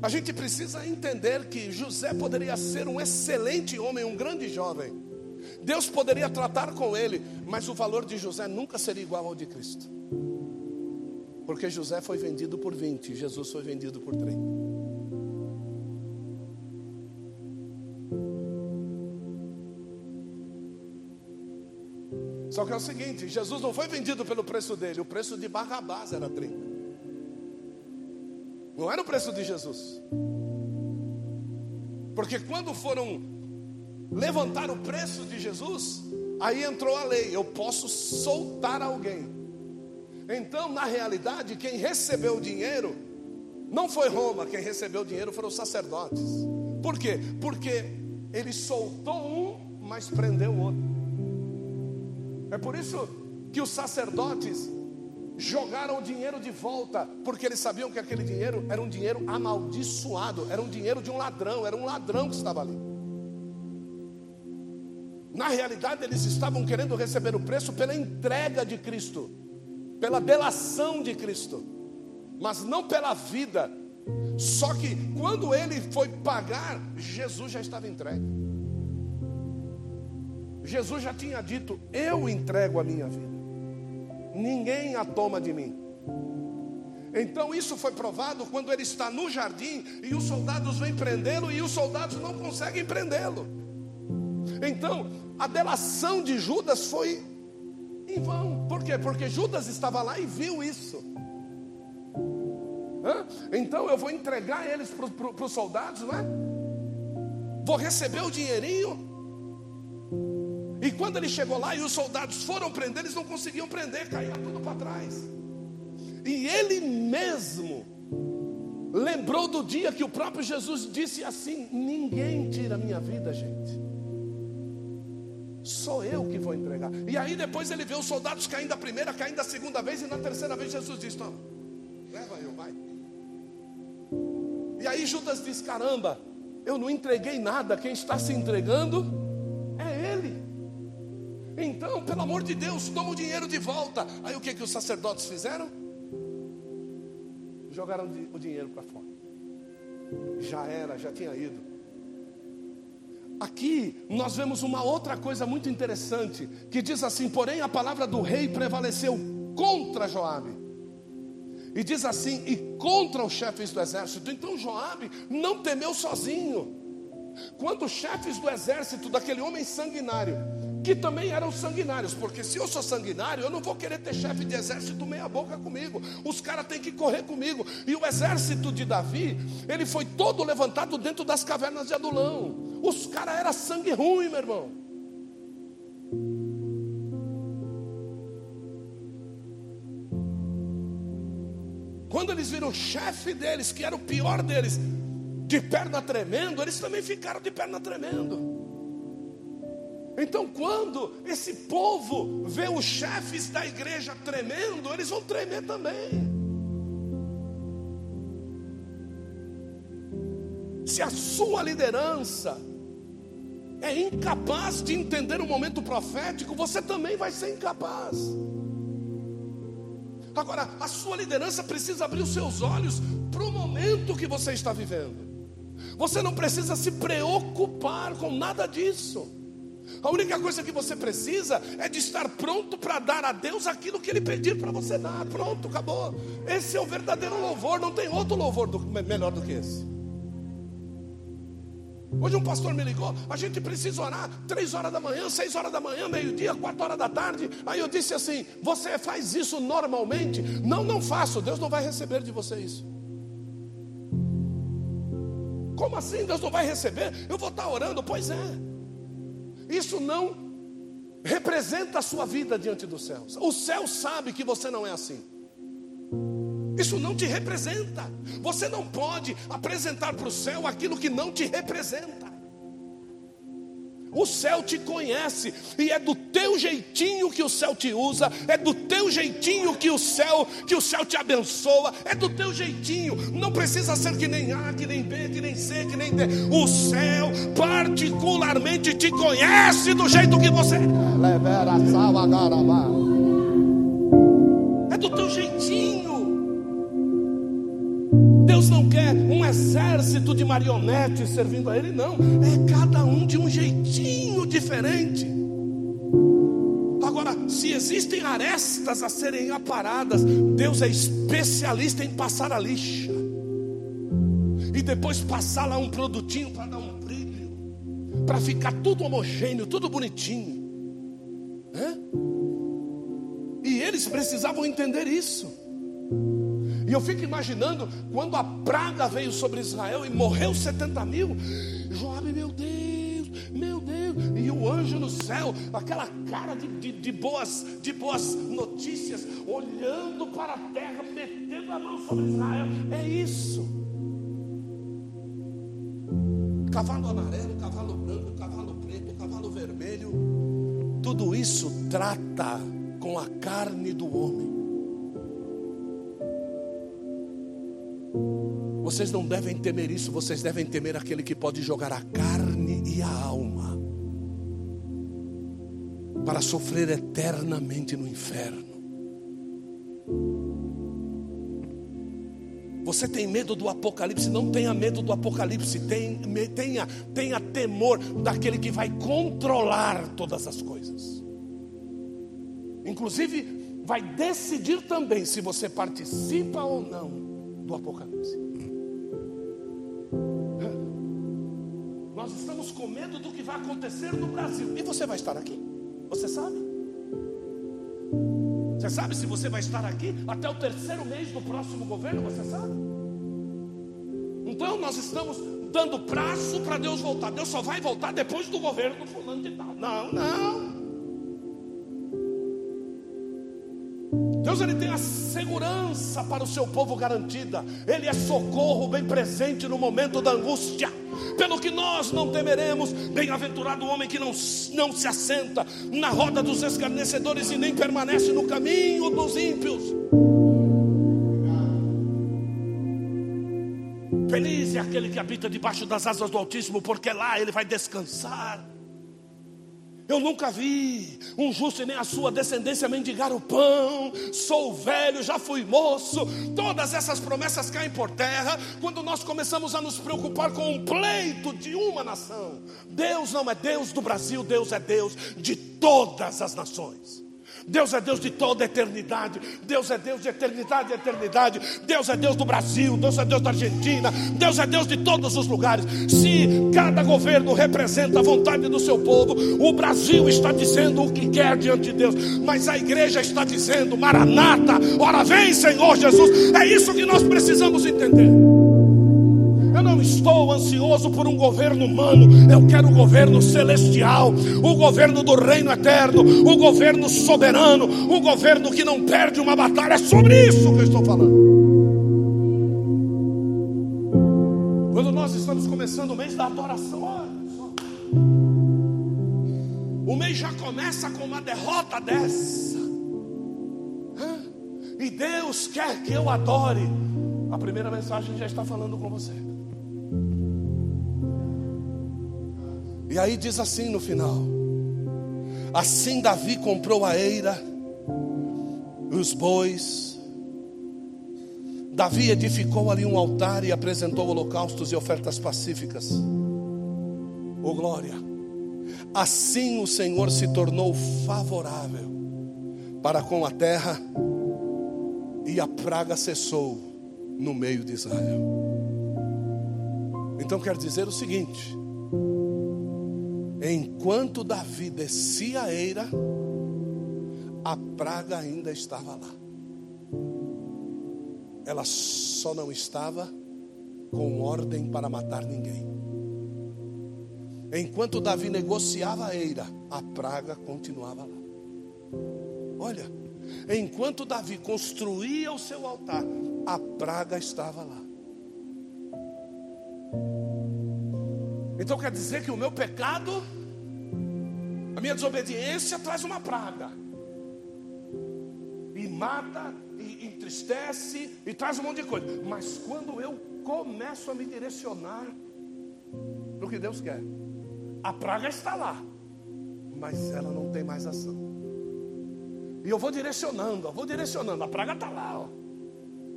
a gente precisa entender que José poderia ser um excelente homem, um grande jovem. Deus poderia tratar com ele, mas o valor de José nunca seria igual ao de Cristo. Porque José foi vendido por 20, Jesus foi vendido por 30. Só que é o seguinte: Jesus não foi vendido pelo preço dele, o preço de Barrabás era 30. Não era o preço de Jesus. Porque quando foram levantar o preço de Jesus, aí entrou a lei: eu posso soltar alguém. Então, na realidade, quem recebeu o dinheiro não foi Roma, quem recebeu o dinheiro foram os sacerdotes. Por quê? Porque ele soltou um, mas prendeu o outro. É por isso que os sacerdotes jogaram o dinheiro de volta, porque eles sabiam que aquele dinheiro era um dinheiro amaldiçoado, era um dinheiro de um ladrão, era um ladrão que estava ali. Na realidade, eles estavam querendo receber o preço pela entrega de Cristo, pela delação de Cristo, mas não pela vida. Só que quando ele foi pagar, Jesus já estava entregue. Jesus já tinha dito: Eu entrego a minha vida ninguém a toma de mim. Então isso foi provado quando ele está no jardim e os soldados vêm prendê-lo e os soldados não conseguem prendê-lo. Então a delação de Judas foi em vão. Por quê? Porque Judas estava lá e viu isso. Hã? Então eu vou entregar eles para os soldados, não é? Vou receber o dinheirinho e quando ele chegou lá e os soldados foram prender, eles não conseguiam prender, caía tudo para trás. E ele mesmo lembrou do dia que o próprio Jesus disse assim: Ninguém tira a minha vida, gente. Sou eu que vou entregar. E aí depois ele vê os soldados caindo a primeira, caindo a segunda vez, e na terceira vez Jesus diz: Toma, leva eu, vai. E aí Judas diz: Caramba, eu não entreguei nada, quem está se entregando então, pelo amor de Deus, toma o dinheiro de volta. Aí o que, que os sacerdotes fizeram? Jogaram o dinheiro para fora. Já era, já tinha ido. Aqui nós vemos uma outra coisa muito interessante que diz assim: porém a palavra do rei prevaleceu contra Joabe. E diz assim: e contra os chefes do exército. Então Joabe não temeu sozinho. Quando os chefes do exército daquele homem sanguinário que também eram sanguinários, porque se eu sou sanguinário, eu não vou querer ter chefe de exército meia boca comigo. Os caras têm que correr comigo. E o exército de Davi, ele foi todo levantado dentro das cavernas de Adulão. Os caras eram sangue ruim, meu irmão. Quando eles viram o chefe deles, que era o pior deles, de perna tremendo, eles também ficaram de perna tremendo. Então, quando esse povo vê os chefes da igreja tremendo, eles vão tremer também. Se a sua liderança é incapaz de entender o momento profético, você também vai ser incapaz. Agora, a sua liderança precisa abrir os seus olhos para o momento que você está vivendo. Você não precisa se preocupar com nada disso. A única coisa que você precisa é de estar pronto para dar a Deus aquilo que Ele pedir para você dar. Pronto, acabou. Esse é o verdadeiro louvor. Não tem outro louvor do, melhor do que esse. Hoje um pastor me ligou, a gente precisa orar três horas da manhã, seis horas da manhã, meio-dia, quatro horas da tarde. Aí eu disse assim: você faz isso normalmente? Não, não faço, Deus não vai receber de você isso. Como assim Deus não vai receber? Eu vou estar orando, pois é. Isso não representa a sua vida diante dos céus. O céu sabe que você não é assim. Isso não te representa. Você não pode apresentar para o céu aquilo que não te representa. O céu te conhece e é do teu jeitinho que o céu te usa, é do teu jeitinho que o céu, que o céu te abençoa, é do teu jeitinho. Não precisa ser que nem A, que nem B, que nem C, que nem D. O céu particularmente te conhece do jeito que você é. do teu jeitinho. Deus não quer um exército de marionetes servindo a Ele, não. É cada um de um jeitinho diferente. Agora, se existem arestas a serem aparadas, Deus é especialista em passar a lixa. E depois passar lá um produtinho para dar um brilho, para ficar tudo homogêneo, tudo bonitinho. E eles precisavam entender isso. E eu fico imaginando quando a praga veio sobre Israel e morreu 70 mil. Joabe, meu Deus, meu Deus. E o anjo no céu, aquela cara de, de, de, boas, de boas notícias, olhando para a terra, metendo a mão sobre Israel. É isso. Cavalo amarelo, cavalo branco, cavalo preto, cavalo vermelho. Tudo isso trata com a carne do homem. Vocês não devem temer isso, vocês devem temer aquele que pode jogar a carne e a alma para sofrer eternamente no inferno. Você tem medo do apocalipse? Não tenha medo do apocalipse, tenha, tenha, tenha temor daquele que vai controlar todas as coisas. Inclusive, vai decidir também se você participa ou não do apocalipse. Nós estamos com medo do que vai acontecer no Brasil. E você vai estar aqui? Você sabe? Você sabe se você vai estar aqui até o terceiro mês do próximo governo? Você sabe? Então nós estamos dando prazo para Deus voltar. Deus só vai voltar depois do governo do fulano de tal. Não, não. Deus ele tem a segurança para o seu povo garantida. Ele é socorro bem presente no momento da angústia. Pelo que nós não temeremos, bem-aventurado o homem que não, não se assenta na roda dos escarnecedores e nem permanece no caminho dos ímpios. Feliz é aquele que habita debaixo das asas do Altíssimo, porque lá ele vai descansar. Eu nunca vi um justo nem a sua descendência mendigar o pão. Sou velho, já fui moço. Todas essas promessas caem por terra quando nós começamos a nos preocupar com um pleito de uma nação. Deus não é Deus do Brasil, Deus é Deus de todas as nações. Deus é Deus de toda a eternidade. Deus é Deus de eternidade e eternidade. Deus é Deus do Brasil. Deus é Deus da Argentina. Deus é Deus de todos os lugares. Se cada governo representa a vontade do seu povo, o Brasil está dizendo o que quer diante de Deus, mas a igreja está dizendo: Maranata, ora vem, Senhor Jesus. É isso que nós precisamos entender. Eu não estou ansioso por um governo humano, eu quero o governo celestial, o governo do reino eterno, o governo soberano, o governo que não perde uma batalha. É sobre isso que eu estou falando. Quando nós estamos começando o mês da adoração. O mês já começa com uma derrota dessa. E Deus quer que eu adore. A primeira mensagem já está falando com você. E aí diz assim no final: Assim Davi comprou a eira, os bois. Davi edificou ali um altar e apresentou holocaustos e ofertas pacíficas. Oh glória! Assim o Senhor se tornou favorável para com a terra e a praga cessou no meio de Israel. Então quer dizer o seguinte: Enquanto Davi descia a eira, a praga ainda estava lá. Ela só não estava com ordem para matar ninguém. Enquanto Davi negociava a eira, a praga continuava lá. Olha, enquanto Davi construía o seu altar, a praga estava lá. Então quer dizer que o meu pecado, a minha desobediência traz uma praga. E mata, e entristece, e traz um monte de coisa. Mas quando eu começo a me direcionar para que Deus quer, a praga está lá, mas ela não tem mais ação. E eu vou direcionando, eu vou direcionando. A praga está lá, ó.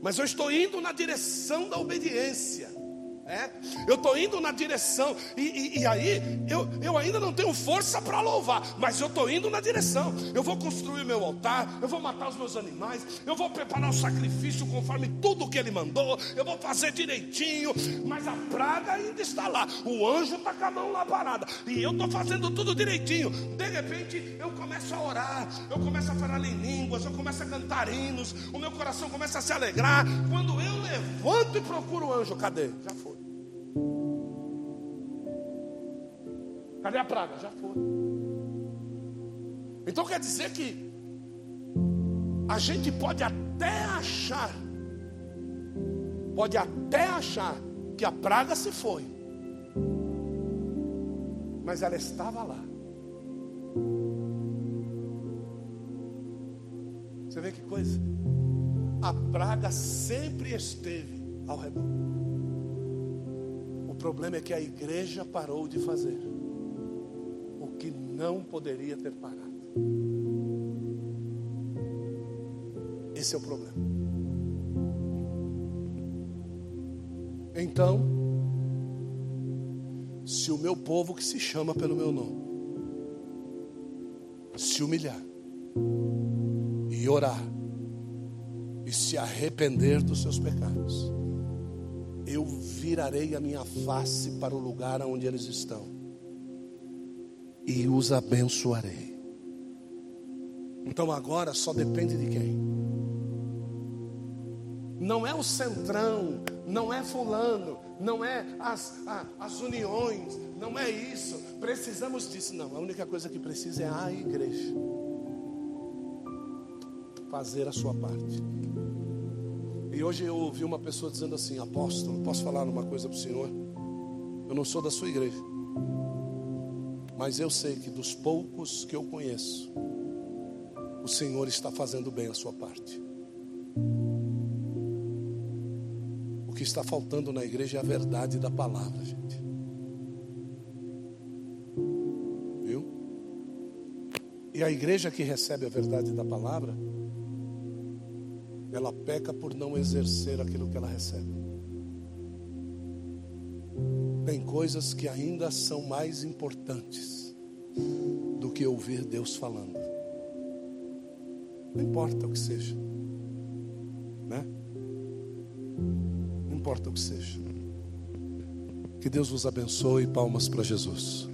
Mas eu estou indo na direção da obediência. É, eu estou indo na direção, e, e, e, aí eu, eu ainda não tenho força para louvar, mas eu estou indo na direção. Eu vou construir meu altar, eu vou matar os meus animais, eu vou preparar o sacrifício conforme tudo que ele mandou, eu vou fazer direitinho, mas a praga ainda está lá, o anjo está com a mão lá parada, e eu estou fazendo tudo direitinho. De repente eu começo a orar, eu começo a falar em línguas, eu começo a cantar hinos, o meu coração começa a se alegrar. Quando eu levanto e procuro o anjo, cadê? Já foi. Cadê a praga? Já foi. Então quer dizer que a gente pode até achar, pode até achar que a praga se foi, mas ela estava lá. Você vê que coisa? A praga sempre esteve ao redor. O problema é que a igreja parou de fazer que não poderia ter parado. Esse é o problema. Então, se o meu povo que se chama pelo meu nome se humilhar e orar e se arrepender dos seus pecados, virarei a minha face para o lugar onde eles estão e os abençoarei. Então agora só depende de quem? Não é o centrão, não é fulano, não é as, as uniões, não é isso. Precisamos disso. Não, a única coisa que precisa é a igreja fazer a sua parte. E hoje eu ouvi uma pessoa dizendo assim: Apóstolo, posso falar uma coisa para o senhor? Eu não sou da sua igreja. Mas eu sei que dos poucos que eu conheço, o Senhor está fazendo bem a sua parte. O que está faltando na igreja é a verdade da palavra, gente. Viu? E a igreja que recebe a verdade da palavra, ela peca por não exercer aquilo que ela recebe. Tem coisas que ainda são mais importantes do que ouvir Deus falando. Não importa o que seja, né? Não importa o que seja. Que Deus vos abençoe. Palmas para Jesus.